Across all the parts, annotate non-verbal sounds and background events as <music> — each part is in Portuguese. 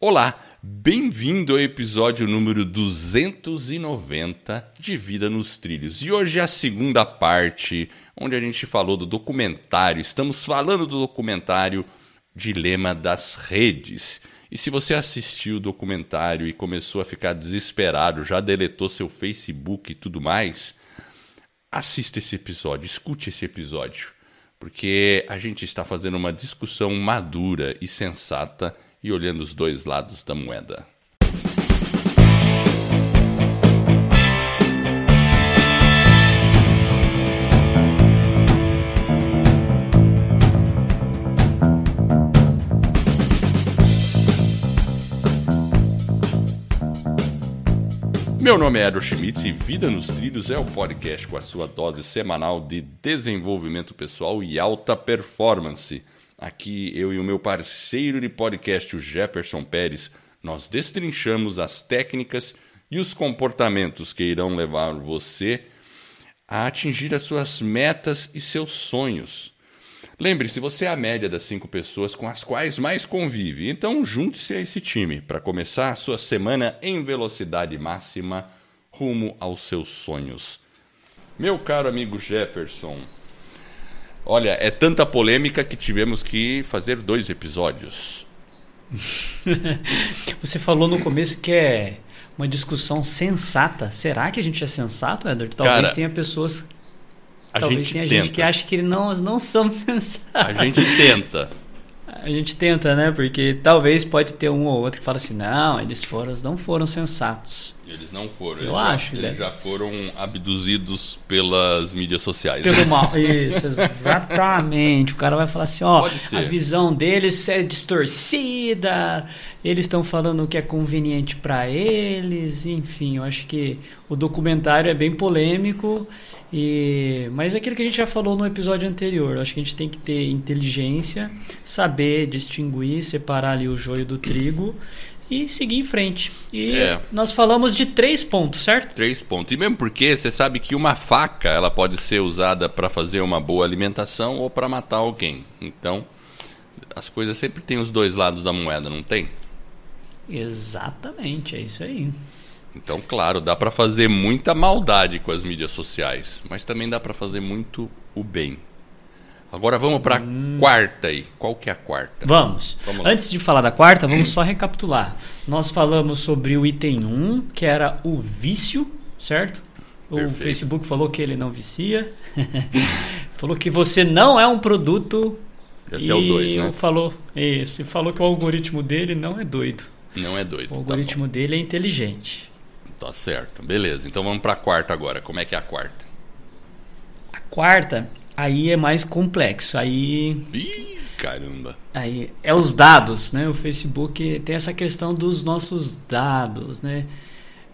Olá, bem-vindo ao episódio número 290 de Vida nos Trilhos. E hoje é a segunda parte, onde a gente falou do documentário. Estamos falando do documentário Dilema das Redes. E se você assistiu o documentário e começou a ficar desesperado, já deletou seu Facebook e tudo mais, assista esse episódio, escute esse episódio, porque a gente está fazendo uma discussão madura e sensata e olhando os dois lados da moeda. Meu nome é Edo Schmitz e Vida nos Trilhos é o podcast com a sua dose semanal de desenvolvimento pessoal e alta performance. Aqui eu e o meu parceiro de podcast, o Jefferson Pérez, nós destrinchamos as técnicas e os comportamentos que irão levar você a atingir as suas metas e seus sonhos. Lembre-se, você é a média das cinco pessoas com as quais mais convive, então junte-se a esse time para começar a sua semana em velocidade máxima rumo aos seus sonhos. Meu caro amigo Jefferson, olha, é tanta polêmica que tivemos que fazer dois episódios. <laughs> Você falou no começo que é uma discussão sensata. Será que a gente é sensato, Edward? Talvez Cara, tenha pessoas A Talvez tenha tenta. gente que acha que nós não somos <laughs> sensatos. A gente tenta. A gente tenta, né? Porque talvez pode ter um ou outro que fala assim, não, eles foram, não foram sensatos. Eles não foram. Eu eles acho, Já, eles né? já foram abduzidos pelas mídias sociais. Pelo mal. <laughs> Isso, exatamente. O cara vai falar assim, ó, a visão deles é distorcida, eles estão falando o que é conveniente para eles, enfim, eu acho que o documentário é bem polêmico e mas é aquilo que a gente já falou no episódio anterior, acho que a gente tem que ter inteligência, saber distinguir, separar ali o joio do trigo e seguir em frente. E É. nós falamos de três pontos, certo? Três pontos. E mesmo porque você sabe que uma faca ela pode ser usada para fazer uma boa alimentação ou para matar alguém. Então, as coisas sempre têm os dois lados da moeda, não tem? Exatamente, é isso aí. Então, claro, dá para fazer muita maldade com as mídias sociais, mas também dá para fazer muito o bem. Agora vamos para quarta aí. Qual que é a quarta? Vamos. Vamos. Antes de falar da quarta, vamos só recapitular. Nós falamos sobre o item 1, que era o vício, certo? O Perfeito. Facebook falou que ele não vicia. <laughs> falou que você não é um produto. Esse e é o dois, né? falou isso. E falou que o algoritmo dele não é doido. Não é doido. O tá algoritmo dele é inteligente. Tá certo. Beleza. Então vamos para a quarta agora. Como é que é a quarta? A quarta, aí é mais complexo. Aí Ih, caramba. Aí é os dados, né? O Facebook tem essa questão dos nossos dados, né?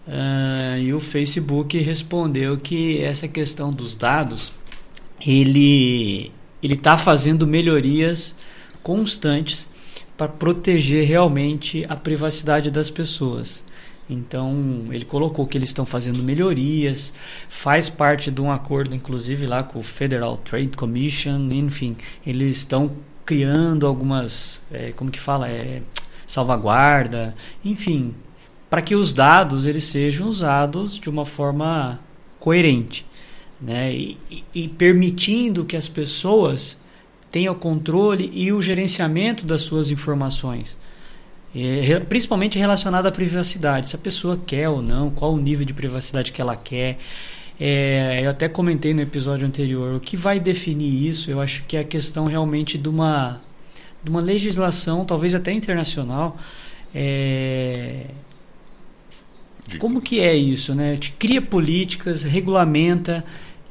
Ah, e o Facebook respondeu que essa questão dos dados, ele ele está fazendo melhorias constantes para proteger realmente a privacidade das pessoas. Então, ele colocou que eles estão fazendo melhorias, faz parte de um acordo, inclusive, lá com o Federal Trade Commission, enfim, eles estão criando algumas, eh, como que fala, é, salvaguarda, enfim, para que os dados eles sejam usados de uma forma coerente, né? E, e- e permitindo que as pessoas tenham controle e o gerenciamento das suas informações. É, principalmente relacionado à privacidade, se a pessoa quer ou não, qual o nível de privacidade que ela quer. É, eu até comentei no episódio anterior, o que vai definir isso, eu acho que é a questão realmente de uma, de uma legislação, talvez até internacional, é, como que é isso, né? Te cria políticas, regulamenta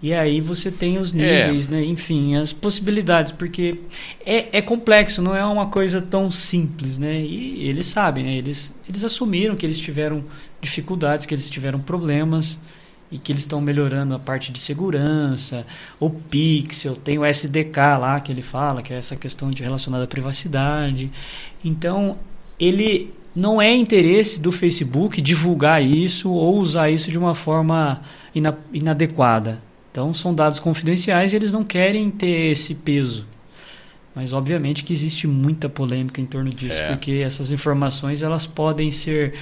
e aí você tem os níveis, né? Enfim, as possibilidades, porque é, é complexo, não é uma coisa tão simples, né? E eles sabem, né? Eles, eles assumiram que eles tiveram dificuldades, que eles tiveram problemas e que eles estão melhorando a parte de segurança, o Pixel, tem o SDK lá que ele fala, que é essa questão de relacionada à privacidade. Então, ele não é interesse do Facebook divulgar isso ou usar isso de uma forma ina inadequada. Então, são dados confidenciais e eles não querem ter esse peso. Mas obviamente que existe muita polêmica em torno disso, É. porque essas informações elas podem ser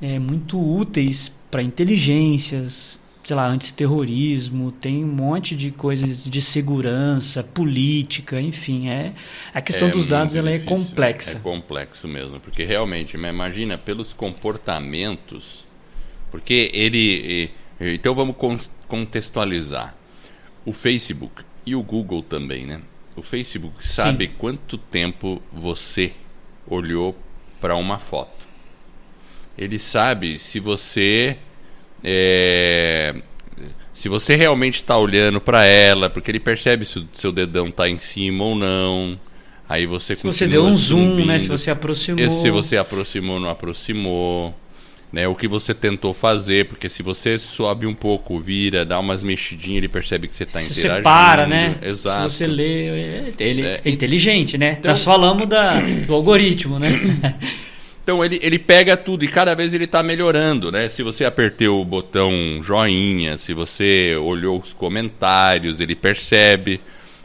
é, muito úteis para inteligências, sei lá, antiterrorismo, tem um monte de coisas de segurança, política, enfim, é a questão É dos dados ela é difícil. complexa. É complexo mesmo, porque realmente, imagina pelos comportamentos, porque ele, então vamos con- contextualizar. O Facebook e o Google também, né? O Facebook sabe quanto tempo você olhou para uma foto. Ele sabe se você é, se você realmente está olhando para ela, porque ele percebe se o seu dedão está em cima ou não. Aí você Se você deu um zoom, né, se você aproximou. Se você aproximou ou não aproximou. Né, o que você tentou fazer, porque se você sobe um pouco, vira, dá umas mexidinhas, ele percebe que você está se interagindo. você para, né? Exato. Se você lê, é- ele É, é, inteligente, né? então- Nós falamos da, do algoritmo, né? <coughs> Então ele, ele pega tudo e cada vez ele está melhorando, né? Se você apertou o botão joinha, se você olhou os comentários, ele percebe,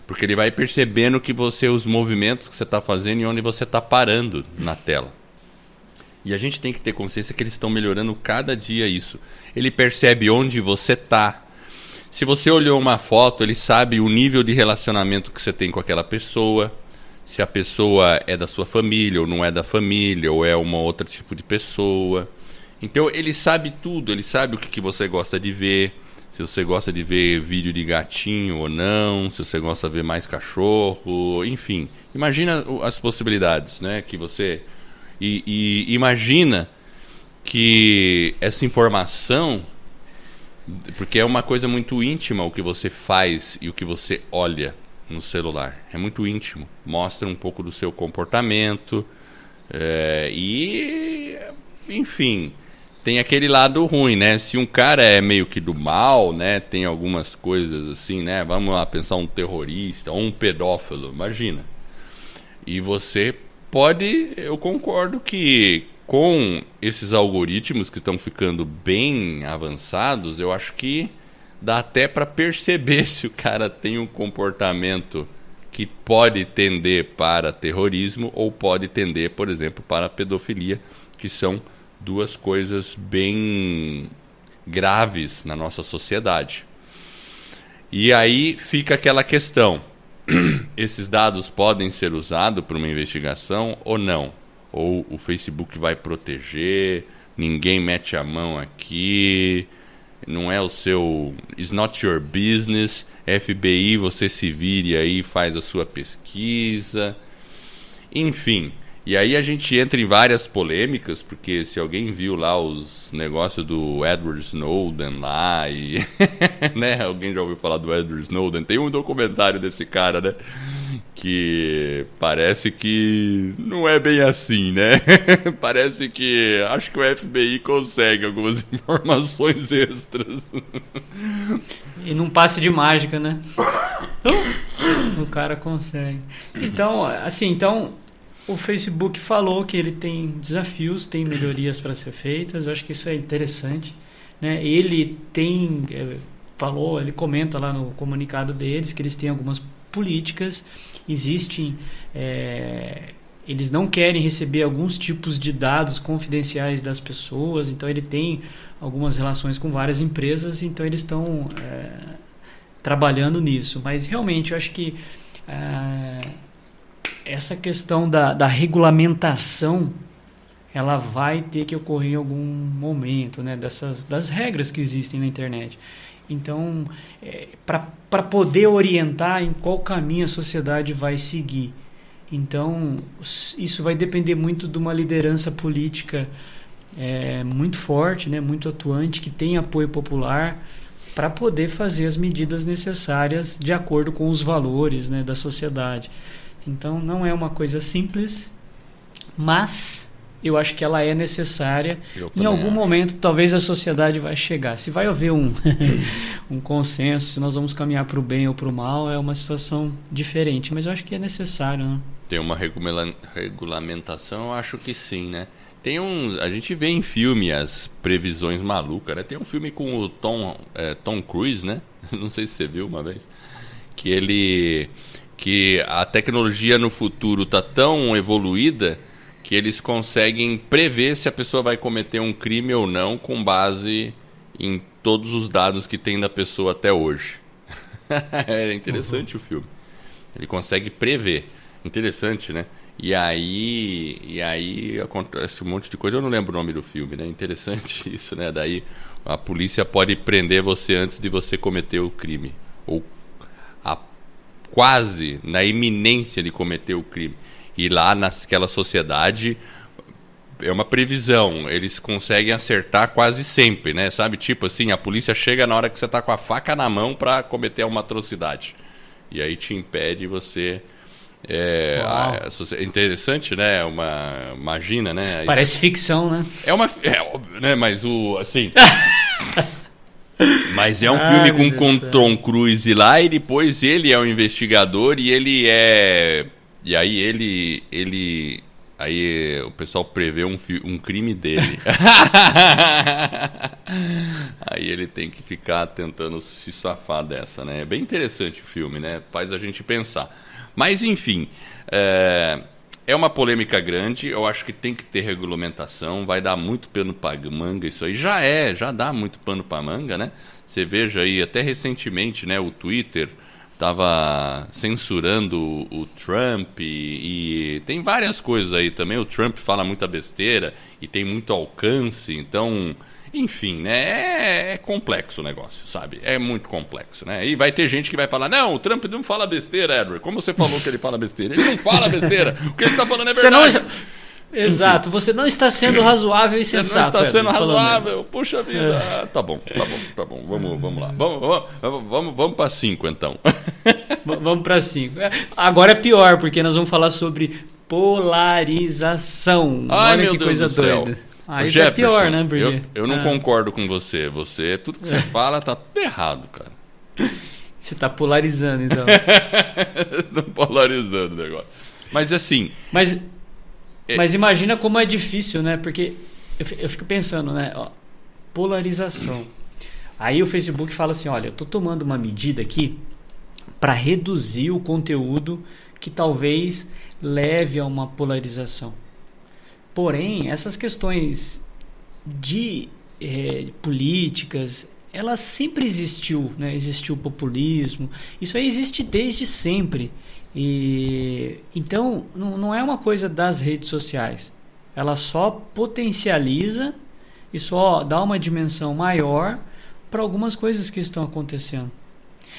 porque ele vai percebendo que você os movimentos que você está fazendo e onde você está parando na tela. E a gente tem que ter consciência que eles estão melhorando cada dia isso. Ele percebe onde você está. Se você olhou uma foto, ele sabe o nível de relacionamento que você tem com aquela pessoa. Se a pessoa é da sua família ou não é da família, ou é uma outra tipo de pessoa. Então ele sabe tudo, ele sabe o que, que você gosta de ver. Se você gosta de ver vídeo de gatinho ou não, se você gosta de ver mais cachorro, enfim. Imagina as possibilidades, né? Que você. E, e imagina que essa informação porque é uma coisa muito íntima o que você faz e o que você olha no celular. É muito íntimo. Mostra um pouco do seu comportamento. é, e, enfim, tem aquele lado ruim, né? Se um cara é meio que do mal, né? Tem algumas coisas assim, né? Vamos lá pensar um terrorista ou um pedófilo, imagina. E você pode, eu concordo que com esses algoritmos que estão ficando bem avançados, eu acho que dá até para perceber <laughs> se o cara tem um comportamento que pode tender para terrorismo ou pode tender, por exemplo, para pedofilia, que são duas coisas bem graves na nossa sociedade. E aí fica aquela questão: <clears throat> esses dados podem ser usados para uma investigação ou não? Ou o Facebook vai proteger, ninguém mete a mão aqui, não é o seu. It's not your business. FBI, você se vire aí, faz a sua pesquisa. Enfim. E aí a gente entra em várias polêmicas, porque se alguém viu lá os negócios do Edward Snowden lá e <laughs> né, alguém já ouviu falar do Edward Snowden? Tem um documentário desse cara, né? Que parece que não é bem assim, né? <laughs> parece que acho que o FBI consegue algumas <laughs> informações extras. E num passe de mágica, né? o cara consegue. Então, assim, então o Facebook falou que ele tem desafios, tem melhorias para ser feitas. Eu acho que isso é interessante. Né? Ele tem, é, falou, ele comenta lá no comunicado deles que eles têm algumas políticas, existem, é, eles não querem receber alguns tipos de dados confidenciais das pessoas, então ele tem algumas relações com várias empresas, então eles estão é, trabalhando nisso. Mas realmente eu acho que é, essa questão da, da regulamentação ela vai ter que ocorrer em algum momento, né? Dessas das regras que existem na internet. Então, é, para poder orientar em qual caminho a sociedade vai seguir. Então, isso vai depender muito de uma liderança política é, muito forte, né? Muito atuante, que tem apoio popular para poder fazer as medidas necessárias de acordo com os valores né, da sociedade. Então, não é uma coisa simples, mas eu acho que ela é necessária. Em algum acho. momento, talvez a sociedade vai chegar. Se vai haver um, <laughs> <laughs> um consenso, se nós vamos caminhar para o bem ou para o mal, é uma situação diferente. Mas eu acho que é necessário. Né? Tem uma regula- regulamentação, eu acho que sim, né? Tem um, a gente vê em filme as previsões malucas, né? Tem um filme com o Tom, é, Tom Cruise, né? <laughs> Não sei se você viu uma vez, que ele que a tecnologia no futuro está tão evoluída que eles conseguem prever se a pessoa vai cometer um crime ou não com base em todos os dados que tem da pessoa até hoje. <laughs> é interessante uhum. o filme. Ele consegue prever. Interessante, né? E aí, e aí acontece um monte de coisa. Eu não lembro o nome do filme, né? Interessante <laughs> isso, né? Daí a polícia pode prender você antes de você cometer o crime. Ou quase na iminência de cometer o crime. E lá naquela sociedade é uma previsão. Eles conseguem acertar quase sempre, né? Sabe, tipo assim, a polícia chega na hora que você está com a faca na mão para cometer uma atrocidade. E aí te impede você é, a, é interessante, né? Uma imagina, né? Parece Isso, ficção, né? É uma, é, né? Mas o assim. <laughs> mas é um filme com, com Tom Cruise lá e depois ele é o investigador e ele é e aí ele ele aí o pessoal prevê um, um crime dele. <laughs> aí ele tem que ficar tentando se safar dessa, né? É bem interessante o filme, né? Faz a gente pensar. Mas, enfim, é, é uma polêmica grande. Eu acho que tem que ter regulamentação. Vai dar muito pano para manga isso aí. Já é, já dá muito pano para manga, né? Você veja aí, até recentemente, né, o Twitter estava censurando o, Trump e, e, tem várias coisas aí também. O Trump fala muita besteira e tem muito alcance, então enfim, né? É, é, complexo o negócio, sabe? É muito complexo, né? E vai ter gente que vai falar: não, o Trump não fala besteira, Edward. Como você falou que ele fala besteira? Ele não fala besteira. O que ele está falando é verdade. Você não... Exato, você não está sendo razoável e sensato. Você não está sendo razoável, puxa vida. É. Ah, tá bom, tá bom, tá bom. Vamos, vamos lá. Vamos, vamos, vamos, vamos para cinco então. vamos para cinco. É, agora é pior, porque nós vamos falar sobre polarização. Ai, Olha que Deus coisa doida. Céu. Aí tá pior, né, Porque... Eu, eu não ah. concordo com você. Você, tudo que você é. fala tá tudo errado, cara. Você tá polarizando, então. <laughs> Tô polarizando o negócio. Mas assim. Mas, é... mas imagina como é difícil, né? Porque eu, eu fico pensando, né? Ó, polarização. Aí o Facebook fala assim: olha, eu tô tomando uma medida aqui para reduzir o conteúdo que talvez leve a uma polarização. Porém, essas questões de é, políticas, elas sempre existiu, né? Existiu o populismo. Isso aí existe desde sempre. E então não, não é uma coisa das redes sociais. Ela só potencializa e só dá uma dimensão maior para algumas coisas que estão acontecendo.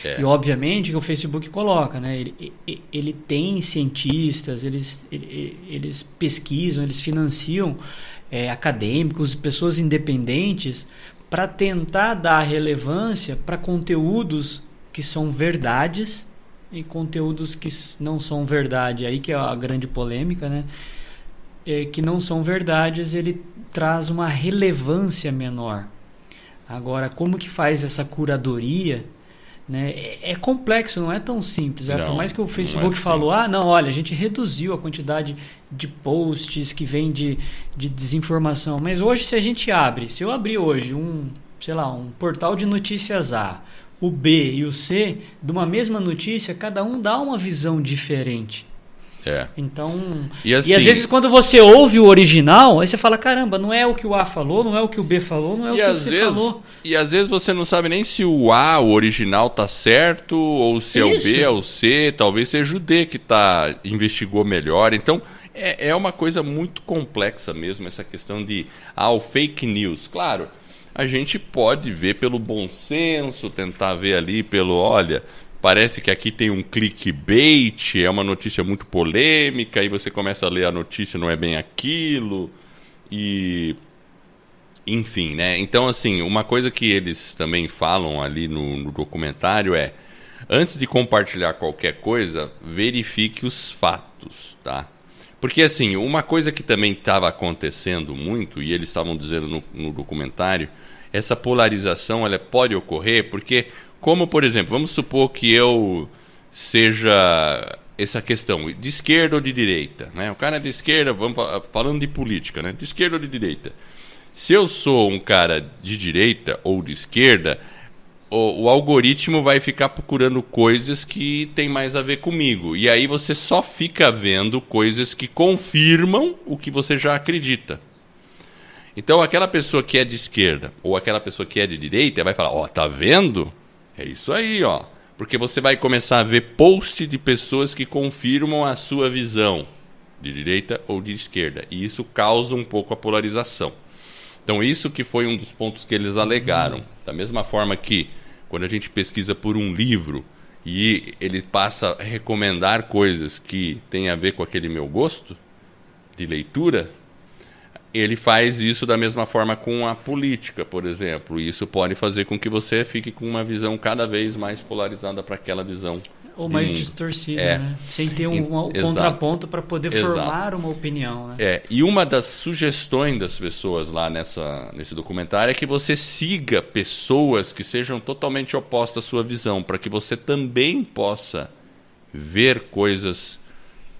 É. E obviamente que o Facebook coloca, né? Ele, ele tem cientistas, eles, eles pesquisam, eles financiam é, acadêmicos, pessoas independentes para tentar dar relevância para conteúdos que são verdades e conteúdos que não são verdade. Aí que é a grande polêmica, né? É, que não são verdades, ele traz uma relevância menor. Agora, como que faz essa curadoria? Né? É, é, complexo, não é tão simples. É, por mais que o Facebook é falou, ah, não, olha, a gente reduziu a quantidade de posts que vem de, de desinformação. Mas hoje, se a gente abre, se eu abrir hoje um, sei lá, um portal de notícias A, o B e o C, de uma mesma notícia, cada um dá uma visão diferente. É. Então. E, assim, e, às vezes quando você ouve o original, aí você fala: caramba, não é o que o A falou, não é o que o B falou, não é o que você vezes, falou. E às vezes você não sabe nem se o A, o original, tá certo, ou se Isso. é o B, é o C, talvez seja o D que tá, investigou melhor. Então. É, é uma coisa muito complexa mesmo, essa questão de ah, o fake news. Claro, a gente pode ver pelo bom senso, tentar ver ali pelo, olha, Parece que aqui tem um clickbait, é uma notícia muito polêmica, e você começa a ler a notícia, não é bem aquilo. E. Enfim, né? Então, assim, uma coisa que eles também falam ali no, no documentário é: antes de compartilhar qualquer coisa, verifique os fatos, tá? Porque, assim, uma coisa que também estava acontecendo muito, e eles estavam dizendo no, no documentário, essa polarização ela pode ocorrer porque como, por exemplo, vamos supor que eu seja essa questão de esquerda ou de direita, né? O cara é de esquerda, vamos falando de política, né? De esquerda ou de direita. Se eu sou um cara de direita ou de esquerda, o, o, algoritmo vai ficar procurando coisas que tem mais a ver comigo. E aí você só fica vendo coisas que confirmam o que você já acredita. Então aquela pessoa que é de esquerda ou aquela pessoa que é de direita vai falar: "Ó, oh, tá vendo? É isso aí, ó". Porque você vai começar a ver post de pessoas que confirmam a sua visão de direita ou de esquerda. E isso causa um pouco a polarização. Então, isso que foi um dos pontos que eles alegaram. Da mesma forma que, quando a gente pesquisa por um livro e ele passa a recomendar coisas que têm a ver com aquele meu gosto de leitura, ele faz isso da mesma forma com a política, por exemplo. E isso pode fazer com que você fique com uma visão cada vez mais polarizada para aquela visão ou mais mundo. distorcida, é. né? Sem ter um, um contraponto para poder Exato. formar uma opinião, né? É, e uma das sugestões das pessoas lá nessa, nesse documentário é que você siga pessoas que sejam totalmente opostas à sua visão, para que você também possa ver coisas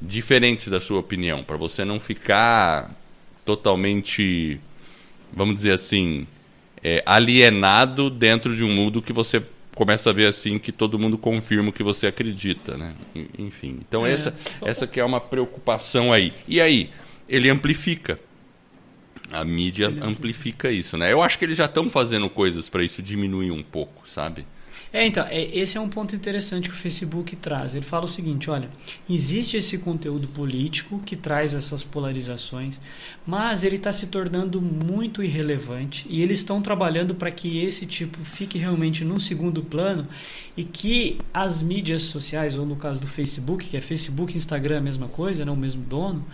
diferentes da sua opinião, para você não ficar totalmente, vamos dizer assim, é, alienado dentro de um mundo que você começa a ver assim que todo mundo confirma o que você acredita, né? Enfim. Então é. essa essa que é uma preocupação aí. E aí, ele amplifica. A mídia amplifica isso, né? Eu acho que eles já estão fazendo coisas para isso diminuir um pouco, sabe? É, então, é, esse é um ponto interessante que o Facebook traz. Ele fala o seguinte: olha, existe esse conteúdo político que traz essas polarizações, mas ele está se tornando muito irrelevante e eles estão trabalhando para que esse tipo fique realmente no segundo plano e que as mídias sociais, ou no caso do Facebook, que é Facebook e Instagram a mesma coisa, né, o mesmo dono,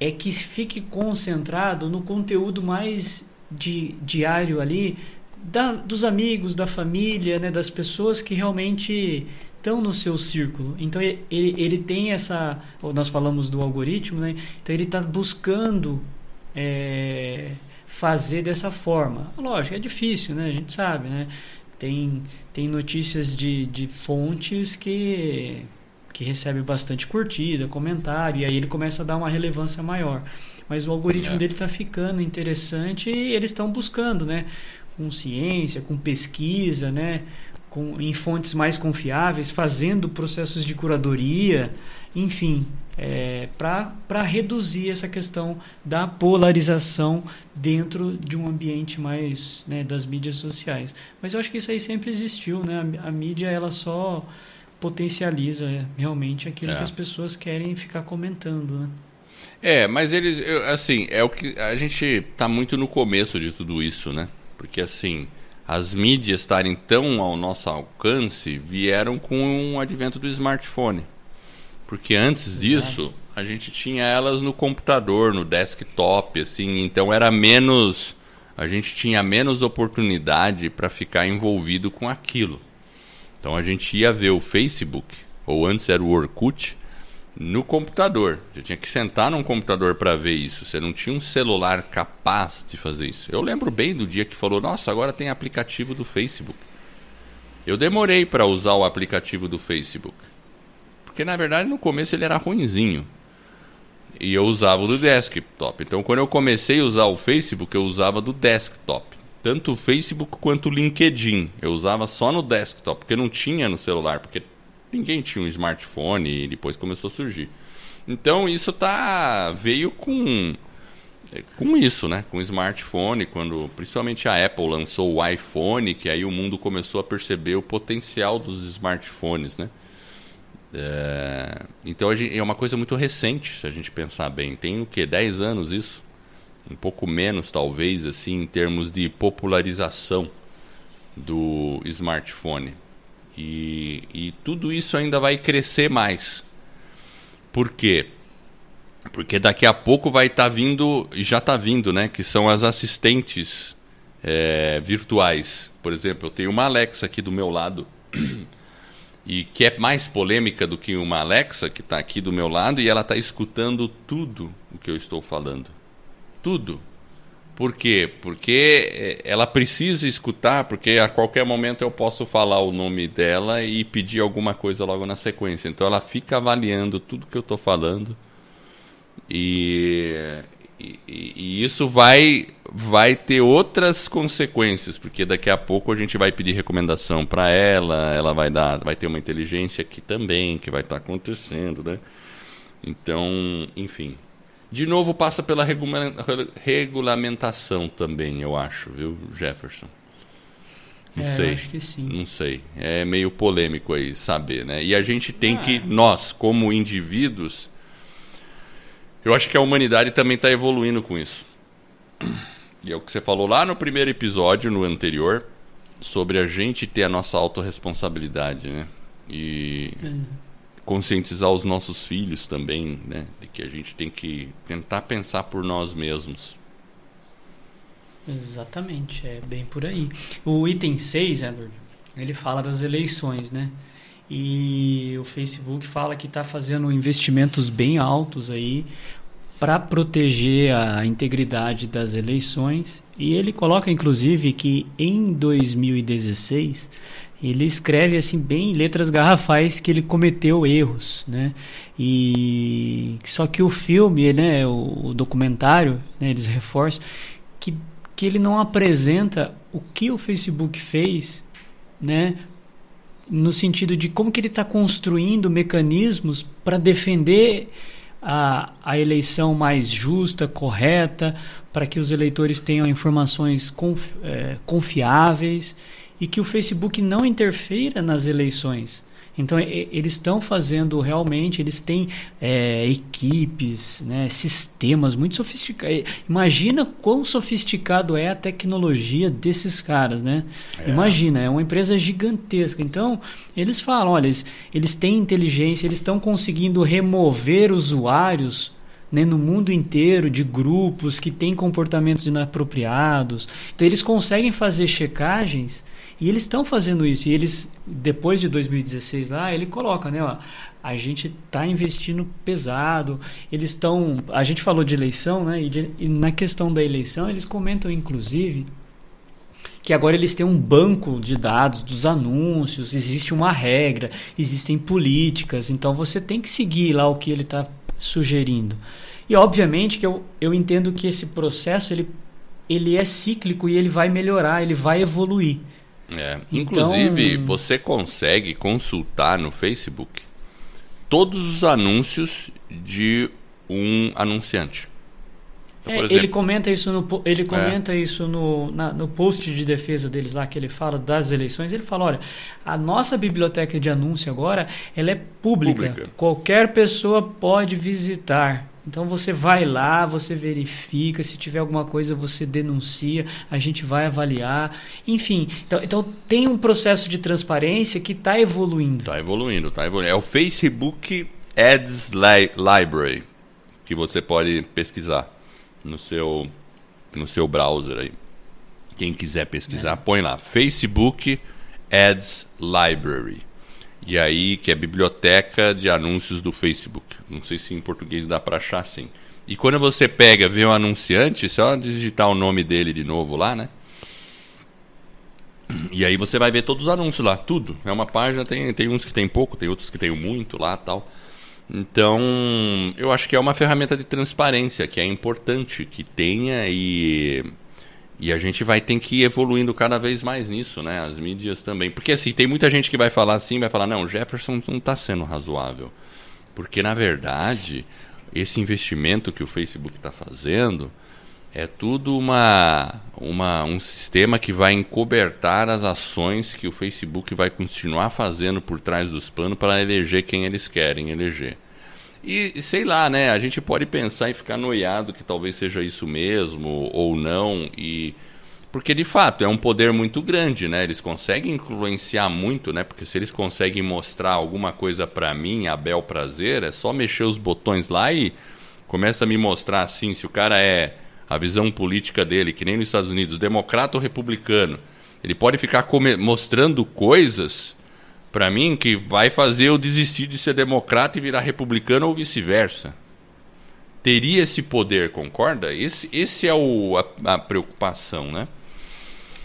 é que fique concentrado no conteúdo mais de, diário ali da, dos amigos, da família, né, das pessoas que realmente estão no seu círculo. Então ele, ele tem essa. Nós falamos do algoritmo, né? Então ele está buscando é, fazer dessa forma. Lógico, é difícil, né? A gente sabe, né? Tem, tem notícias de, de fontes que, que recebem bastante curtida, comentário, e aí ele começa a dar uma relevância maior. Mas o algoritmo é. dele está ficando interessante e eles estão buscando, né? Com ciência, com pesquisa, né? com, em fontes mais confiáveis, fazendo processos de curadoria, enfim, é, para reduzir essa questão da polarização dentro de um ambiente mais né, das mídias sociais. Mas eu acho que isso aí sempre existiu, né? A, a mídia ela só potencializa é, realmente aquilo é. que as pessoas querem ficar comentando, né? É, mas eles, assim, é o que a gente está muito no começo de tudo isso, né? Porque assim, as mídias estarem tão ao nosso alcance vieram com o advento do smartphone. Porque antes disso, a gente tinha elas no computador, no desktop, assim, então era menos a gente tinha menos oportunidade para ficar envolvido com aquilo. Então a gente ia ver o Facebook, ou antes era o Orkut, no computador. Você tinha que sentar num computador para ver isso. Você não tinha um celular capaz de fazer isso. Eu lembro bem do dia que falou: Nossa, agora tem aplicativo do Facebook. Eu demorei para usar o aplicativo do Facebook. Porque na verdade no começo ele era ruinzinho. E eu usava o do desktop. Então quando eu comecei a usar o Facebook, eu usava do desktop. Tanto o Facebook quanto o LinkedIn. Eu usava só no desktop, porque não tinha no celular, porque ninguém tinha um smartphone e depois começou a surgir. Então isso tá veio com com isso, né? Com o smartphone, quando principalmente a Apple lançou o iPhone, que aí o mundo começou a perceber o potencial dos smartphones, né? É, então é uma coisa muito recente, se a gente pensar bem. Tem o que 10 anos isso? Um pouco menos, talvez, assim, em termos de popularização do smartphone. E, e tudo isso ainda vai crescer mais. Por quê? Porque daqui a pouco vai estar tá vindo, e já está vindo, né? Que são as assistentes é, virtuais. Por exemplo, eu tenho uma Alexa aqui do meu lado. <clears throat> E que é mais polêmica do que uma Alexa que está aqui do meu lado e ela está escutando tudo o que eu estou falando. Tudo. Por quê? Porque eh, ela precisa escutar, porque a qualquer momento eu posso falar o nome dela e pedir alguma coisa logo na sequência. Então ela fica avaliando tudo que eu estou falando e, e, e, isso vai, vai ter outras consequências, porque daqui a pouco a gente vai pedir recomendação para ela, ela vai dar, vai ter uma inteligência aqui também que vai estar tá acontecendo, né? Então, enfim. De novo passa pela regulamentação também, eu acho, viu, Jefferson? Não é, sei. acho que sim. Não sei. É meio polêmico aí saber, né? E a gente tem ah. que, nós, como indivíduos, eu acho que a humanidade também está evoluindo com isso. E é o que você falou lá no primeiro episódio, no anterior, sobre a gente ter a nossa autorresponsabilidade, né? E é. Conscientizar os nossos filhos também, né? De que a gente tem que tentar pensar por nós mesmos. Exatamente, é bem por aí. O item 6, Edward, ele fala das eleições, né? E o Facebook fala que está fazendo investimentos bem altos aí para proteger a integridade das eleições. E ele coloca, inclusive, que em 2016 ele escreve assim bem em letras garrafais que ele cometeu erros, né? E só que o filme, né, o, o documentário, né, eles reforçam que que ele não apresenta o que o Facebook fez, né, no sentido de como que ele está construindo mecanismos para defender a, a eleição mais justa, correta, para que os eleitores tenham informações confi, é, confiáveis e que o Facebook não interfira nas eleições. Então eles estão fazendo realmente, eles têm é, equipes, né, sistemas muito sofisticados. Imagina quão sofisticado é a tecnologia desses caras, né? É. Imagina, é uma empresa gigantesca. Então eles falam, olha, eles, eles têm inteligência, eles estão conseguindo remover usuários né, no mundo inteiro de grupos que têm comportamentos inapropriados. Então eles conseguem fazer checagens e eles estão fazendo isso. E eles, depois de 2016 lá, ele coloca, né? Ó, a gente está investindo pesado. Eles estão. A gente falou de eleição, né? E, de, e na questão da eleição, eles comentam, inclusive, que agora eles têm um banco de dados dos anúncios, existe uma regra, existem políticas, então você tem que seguir lá o que ele está sugerindo. E obviamente que eu, eu entendo que esse processo ele, ele é cíclico e ele vai melhorar, ele vai evoluir. É. Inclusive, então... você consegue consultar no Facebook todos os anúncios de um anunciante. Então, é, exemplo, ele comenta isso no ele é. comenta é. isso no, na, no post de defesa deles lá que ele fala das eleições ele fala olha a nossa biblioteca de anúncio agora ela é pública. pública. qualquer pessoa pode visitar então você vai lá, você verifica, se tiver alguma coisa você denuncia, a gente vai avaliar, enfim. Então, então tem um processo de transparência que está evoluindo. Está evoluindo, está evoluindo. É o Facebook Ads Li Library que você pode pesquisar no seu no seu browser aí. Quem quiser pesquisar, é. põe lá Facebook Ads Library. E aí, que é biblioteca de anúncios do Facebook. Não sei se em português dá para achar assim. E quando você pega, vê o um anunciante, só digitar o nome dele de novo lá, né? E aí você vai ver todos os anúncios lá, tudo. É uma página, tem, tem uns que tem pouco, tem outros que tem muito lá tal. Então, eu acho que é uma ferramenta de transparência que é importante que tenha e e a gente vai ter que ir evoluindo cada vez mais nisso, né? As mídias também. Porque assim, tem muita gente que vai falar assim, vai falar, não, Jefferson não está sendo razoável. Porque na verdade, esse investimento que o Facebook está fazendo é tudo uma, uma, um sistema que vai encobertar as ações que o Facebook vai continuar fazendo por trás dos panos para eleger quem eles querem eleger. E sei lá, né? A gente pode pensar e ficar noiado que talvez seja isso mesmo ou não. E porque de fato é um poder muito grande, né? Eles conseguem influenciar muito, né? Porque se eles conseguem mostrar alguma coisa para mim, a bel prazer, é só mexer os botões lá e começa a me mostrar assim, se o cara é a visão política dele, que nem nos Estados Unidos, democrata ou republicano, ele pode ficar mostrando coisas para mim, que vai fazer eu desistir de ser democrata e virar republicano ou vice-versa. Teria esse poder, concorda? Esse, esse é o, a, a preocupação, né?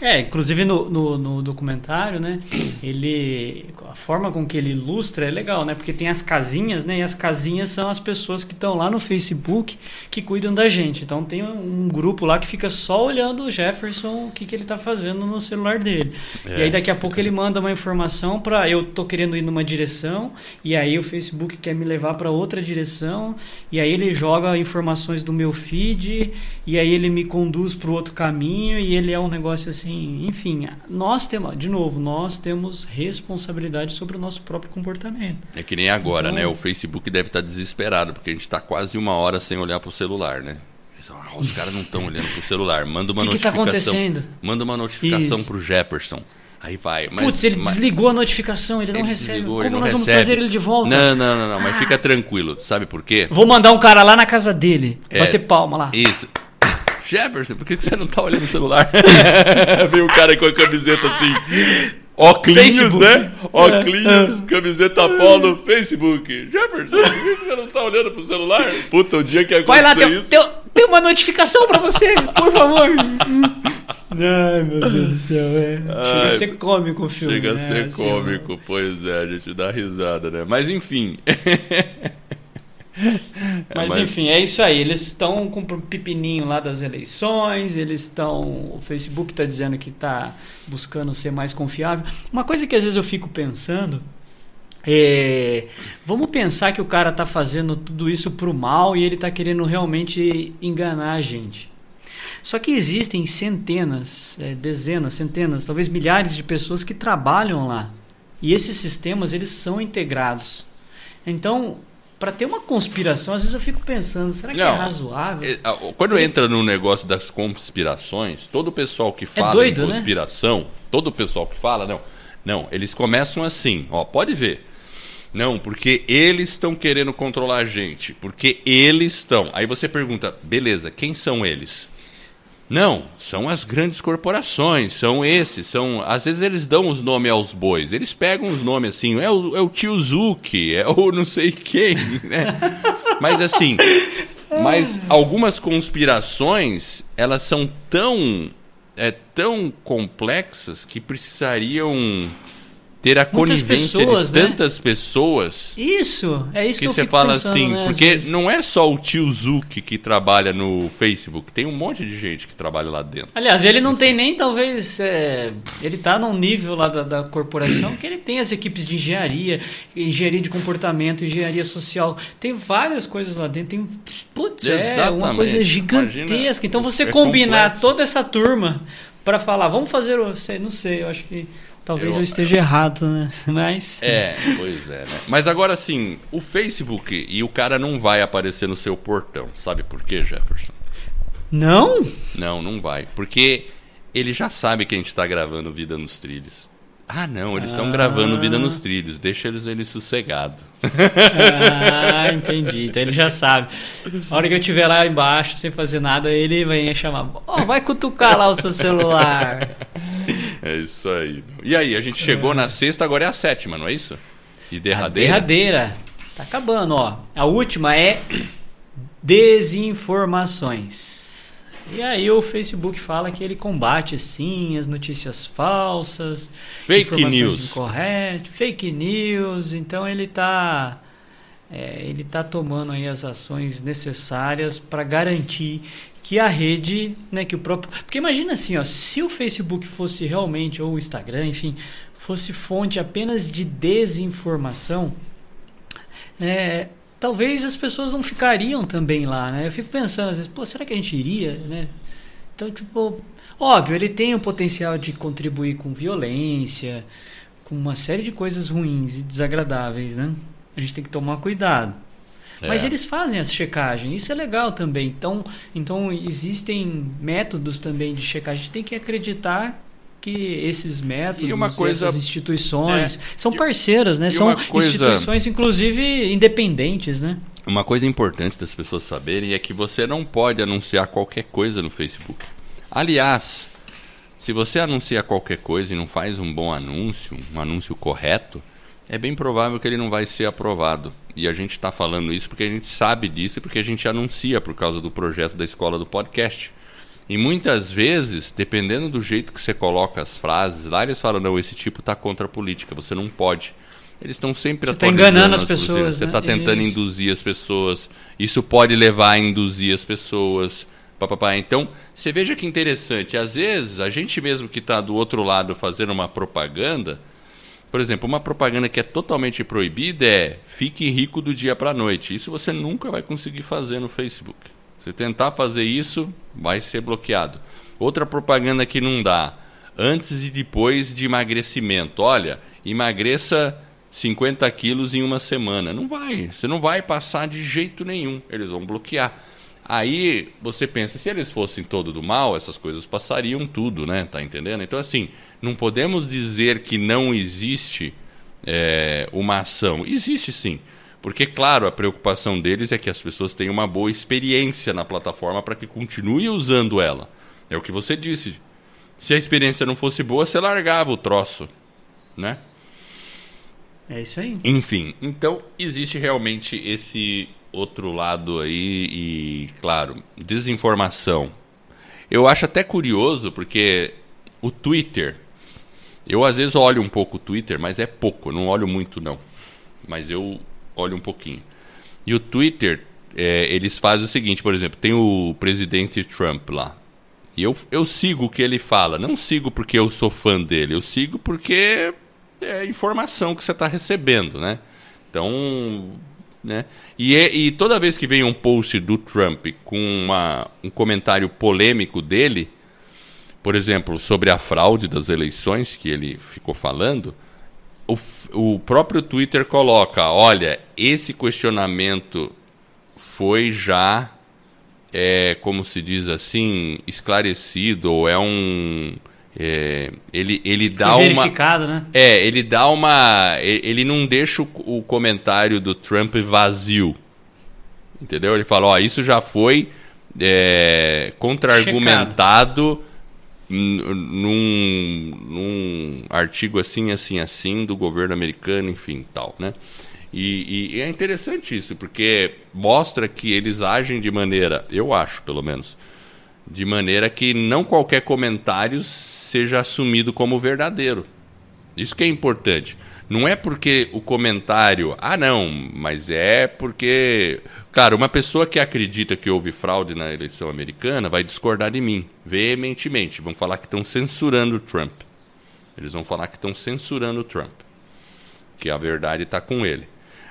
É, inclusive no, no, no, documentário, né? Ele. A forma com que ele ilustra é legal, né? Porque tem as casinhas, né? E as casinhas são as pessoas que estão lá no Facebook que cuidam da gente. Então tem um, grupo lá que fica só olhando o Jefferson, o que, que ele tá fazendo no celular dele. É. E aí daqui a pouco ele manda uma informação para eu tô querendo ir numa direção, e aí o Facebook quer me levar para outra direção, e aí ele joga informações do meu feed, e aí ele me conduz para outro caminho, e ele é um negócio assim assim, enfim, nós temos, de novo, nós temos responsabilidade sobre o nosso próprio comportamento. É que nem agora, então, né? O Facebook deve estar desesperado, porque a gente está quase uma hora sem olhar para o celular, né? Ah, os caras não estão olhando para o celular. Manda uma que notificação. Que tá acontecendo? Manda uma notificação para o Jefferson. Aí vai. Mas, Putz, ele mas, desligou a notificação, ele não recebe. Desligou, Como nós recebe. vamos trazer ele de volta? Não, não, não, não, mas fica tranquilo. Sabe por quê? Vou mandar um cara lá na casa dele, é, bater palma lá. Isso. Jefferson, por que você não tá olhando o celular? <laughs> Veio o cara com a camiseta assim. Oclinhos, né? Oclinhos, é, é. camiseta polo, Facebook. Jefferson, por que você não tá olhando pro celular? Puta, o dia que aconteceu Vai lá, tem. Tem, tem uma notificação pra você, por favor. <laughs> Ai, meu Deus do céu, é. Chega a ser cômico o filme. Chega né? a ser assim, cômico, pois é, a gente dá risada, né? Mas enfim. <laughs> <laughs> Mas, mas, enfim, é isso aí. Eles estão com o pepininho lá das eleições, eles estão. O Facebook está dizendo que está buscando ser mais confiável. Uma coisa que às vezes eu fico pensando é. Vamos pensar que o cara está fazendo tudo isso para o mal e ele está querendo realmente enganar a gente. Só que existem centenas, é, dezenas, centenas, talvez milhares de pessoas que trabalham lá. E esses sistemas eles são integrados. Então, para ter uma conspiração, às vezes eu fico pensando, será que não, é razoável? É, quando entra no negócio das conspirações, todo o pessoal que é fala é doido, em né? conspiração, né? todo o pessoal que fala, não, não, eles começam assim, ó, pode ver. Não, porque eles estão querendo controlar a gente, porque eles estão. Aí você pergunta, beleza, quem são eles? Não, são as grandes corporações, são esses, são. Às vezes eles dão os nomes aos bois, eles pegam os nomes assim, é o, é o tio Zuki, é o não sei quem, né? Mas assim, mas algumas conspirações, elas são tão, é, tão complexas que precisariam ter a Muitas conivência pessoas, de né? tantas né? pessoas. Isso, é isso que, que você fala pensando, assim, né, porque não é só o tio Zuki que trabalha no Facebook, tem um monte de gente que trabalha lá dentro. Aliás, ele não tem nem talvez é, ele está num nível lá da, da, corporação que ele tem as equipes de engenharia, engenharia de comportamento, engenharia social, tem várias coisas lá dentro, tem putz, é uma coisa gigantesca. Imagina, então você é combinar complexo. toda essa turma para falar, vamos fazer, não sei, eu acho que Talvez eu, eu esteja eu... errado, né? <laughs> Mas. É, pois é, né? Mas agora sim, o Facebook e o cara não vai aparecer no seu portão. Sabe por quê, Jefferson? Não? Não, não vai. Porque ele já sabe que a gente está gravando Vida nos Trilhos. Ah, não, eles estão ah. gravando Vida nos Trilhos, deixa eles ele sossegado. Ah, entendi. Então ele já sabe. A hora que eu estiver lá embaixo sem fazer nada, ele vai chamar. Oh, vai cutucar lá o seu celular. <laughs> É isso aí. E aí, a gente chegou na sexta, agora é a sétima, não é isso? E derradeira? A derradeira. Tá acabando, ó. A última é desinformações. E aí o Facebook fala que ele combate sim as notícias falsas, fake news, incorretas, fake news. Então ele está é, ele tá tomando aí as ações necessárias para garantir que a rede, né, que o próprio, porque imagina assim, ó, se o Facebook fosse realmente ou o Instagram, enfim, fosse fonte apenas de desinformação, é, talvez as pessoas não ficariam também lá, né? Eu fico pensando às vezes, pô, será que a gente iria, né? Então, tipo, óbvio, ele tem o potencial de contribuir com violência, com uma série de coisas ruins e desagradáveis, né? A gente tem que tomar cuidado. É. Mas eles fazem as checagens, isso é legal também. Então, então existem métodos também de checagem. A gente tem que acreditar que esses métodos, coisa, essas instituições é, são parceiras, né? São coisa, instituições, inclusive, independentes, né? Uma coisa importante das pessoas saberem é que você não pode anunciar qualquer coisa no Facebook. Aliás, se você anuncia qualquer coisa e não faz um bom anúncio, um anúncio correto, é bem provável que ele não vai ser aprovado. E a gente está falando isso porque a gente sabe disso e porque a gente anuncia por causa do projeto da escola do podcast. E muitas vezes, dependendo do jeito que você coloca as frases, lá eles falam, não, esse tipo está contra a política, você não pode. Eles estão sempre você tá enganando as pessoas. Você está né? tentando Isso. induzir as pessoas. Isso pode levar a induzir as pessoas. Papapá. Então, você veja que interessante. Às vezes, a gente mesmo que está do outro lado fazendo uma propaganda, por exemplo, uma propaganda que é totalmente proibida é fique rico do dia para a noite. Isso você nunca vai conseguir fazer no Facebook. Se tentar fazer isso, vai ser bloqueado. Outra propaganda que não dá, antes e depois de emagrecimento. Olha, emagreça 50 quilos em uma semana. Não vai, você não vai passar de jeito nenhum. Eles vão bloquear. Aí você pensa, se eles fossem todo do mal, essas coisas passariam tudo, né? Tá entendendo? Então, assim, não podemos dizer que não existe é, uma ação. Existe sim. Porque, claro, a preocupação deles é que as pessoas tenham uma boa experiência na plataforma para que continue usando ela. É o que você disse. Se a experiência não fosse boa, você largava o troço, né? É isso aí. Enfim, então existe realmente esse outro lado aí e, claro, desinformação. Eu acho até curioso porque o Twitter, eu às vezes olho um pouco o Twitter, mas é pouco, não olho muito não. Mas eu olha um pouquinho. E o Twitter, é, eles fazem o seguinte, por exemplo, tem o presidente Trump lá. E eu, eu sigo o que ele fala. Não sigo porque eu sou fã dele, eu sigo porque é informação que você está recebendo, né? Então, né? E, é, e toda vez que vem um post do Trump com uma, um comentário polêmico dele, por exemplo, sobre a fraude das eleições que ele ficou falando, o, o próprio Twitter coloca: olha, esse questionamento foi já, é, como se diz assim, esclarecido, ou é um. É, ele, ele dá foi verificado, uma. Né? É, ele dá uma. Ele não deixa o, o comentário do Trump vazio. Entendeu? Ele fala: ó, isso já foi é, contra-argumentado num, num artigo assim, assim, assim, do governo americano, enfim, tal, né? E, e, é interessante isso, porque mostra que eles agem de maneira, eu acho, pelo menos, de maneira que não qualquer comentário seja assumido como verdadeiro. Isso que é importante. Não é porque o comentário, ah não, mas é porque Cara, uma pessoa que acredita que houve fraude na eleição americana vai discordar de mim, veementemente. Vão falar que estão censurando o Trump. Eles vão falar que estão censurando o Trump. Que a verdade está com ele.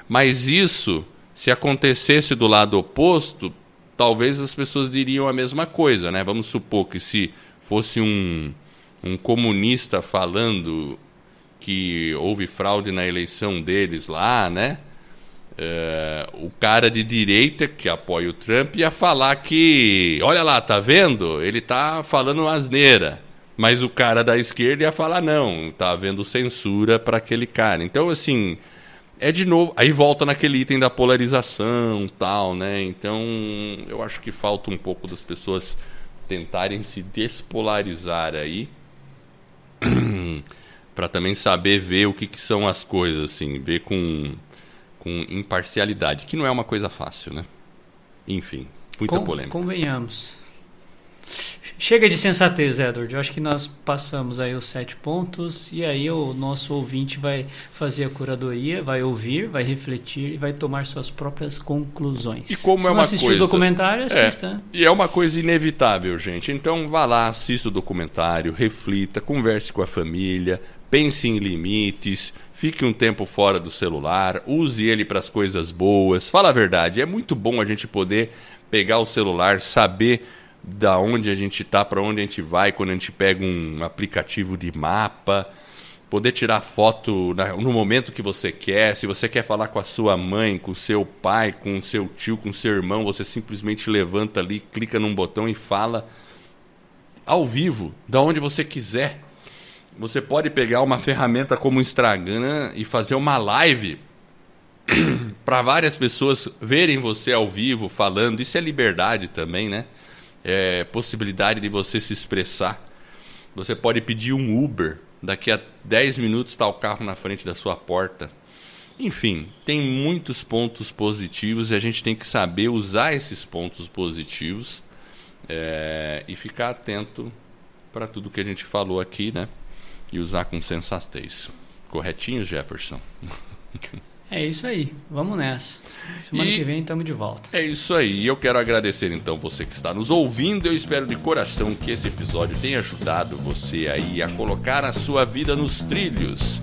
Mas isso, se acontecesse do lado oposto, talvez as pessoas diriam a mesma coisa, né? Vamos supor que se fosse um, um comunista falando que houve fraude na eleição deles lá, né? É, o cara de direita que apoia o Trump ia falar que, olha lá, tá vendo? Ele tá falando asneira. Mas o cara da esquerda ia falar não, tá havendo censura para aquele cara. Então, assim, é de novo, aí volta naquele item da polarização, tal, né? Então, eu acho que falta um pouco das pessoas tentarem se despolarizar aí. <clears throat> para também saber ver o que, que são as coisas, assim, ver com com imparcialidade, que não é uma coisa fácil, né? Enfim, muita Com, polêmica. Convenhamos. Chega de sensatez, Edward. Eu acho que nós passamos aí os sete pontos e aí o nosso ouvinte vai fazer a curadoria, vai ouvir, vai refletir e vai tomar suas próprias conclusões. E como Se é uma assistir coisa, o documentário, assista. É, e é uma coisa inevitável, gente. Então vá lá, assista o documentário, reflita, converse com a família, pense em limites, fique um tempo fora do celular, use ele para as coisas boas. Fala a verdade, é muito bom a gente poder pegar o celular, saber da onde a gente está, para onde a gente vai, quando a gente pega um aplicativo de mapa, poder tirar foto no momento que você quer. Se você quer falar com a sua mãe, com o seu pai, com o seu tio, com o seu irmão, você simplesmente levanta ali, clica num botão e fala ao vivo, da onde você quiser você pode pegar uma ferramenta como o Instagram e fazer uma live <clears throat> para várias pessoas verem você ao vivo falando. Isso é liberdade também, né? É possibilidade de você se expressar. Você pode pedir um Uber, daqui a 10 minutos está o carro na frente da sua porta. Enfim, tem muitos pontos positivos e a gente tem que saber usar esses pontos positivos É, e ficar atento para tudo que a gente falou aqui, né? E usar com sensatez. Corretinho, Jefferson? <laughs> É isso aí, vamos nessa. Semana e que vem estamos de volta. É isso aí, eu quero agradecer então você que está nos ouvindo. Eu espero de coração que esse episódio tenha ajudado você aí a colocar a sua vida nos trilhos.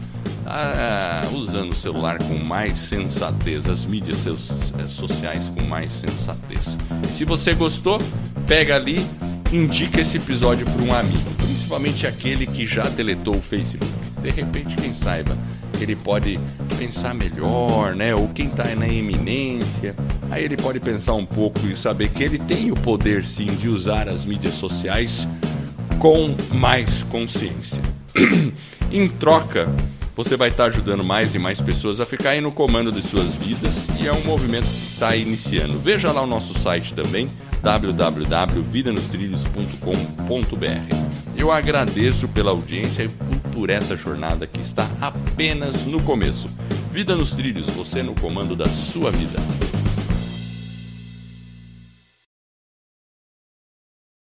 Ah, usando o celular com mais sensatez, as mídias eh, sociais com mais sensatez. E se você gostou, pega ali, indica esse episódio para um amigo, principalmente aquele que já deletou o Facebook. De repente, quem saiba, ele pode pensar melhor, né? Ou quem está na eminência, aí ele pode pensar um pouco e saber que ele tem o poder sim de usar as mídias sociais com mais consciência. <clears throat> em troca, você vai estar tá ajudando mais e mais pessoas a ficarem no comando de suas vidas e é um movimento que está iniciando. Veja lá o nosso site também, www.vidanostrilhos.com.br. Eu agradeço pela audiência e por essa jornada que está apenas no começo. Vida nos trilhos, você no comando da sua vida.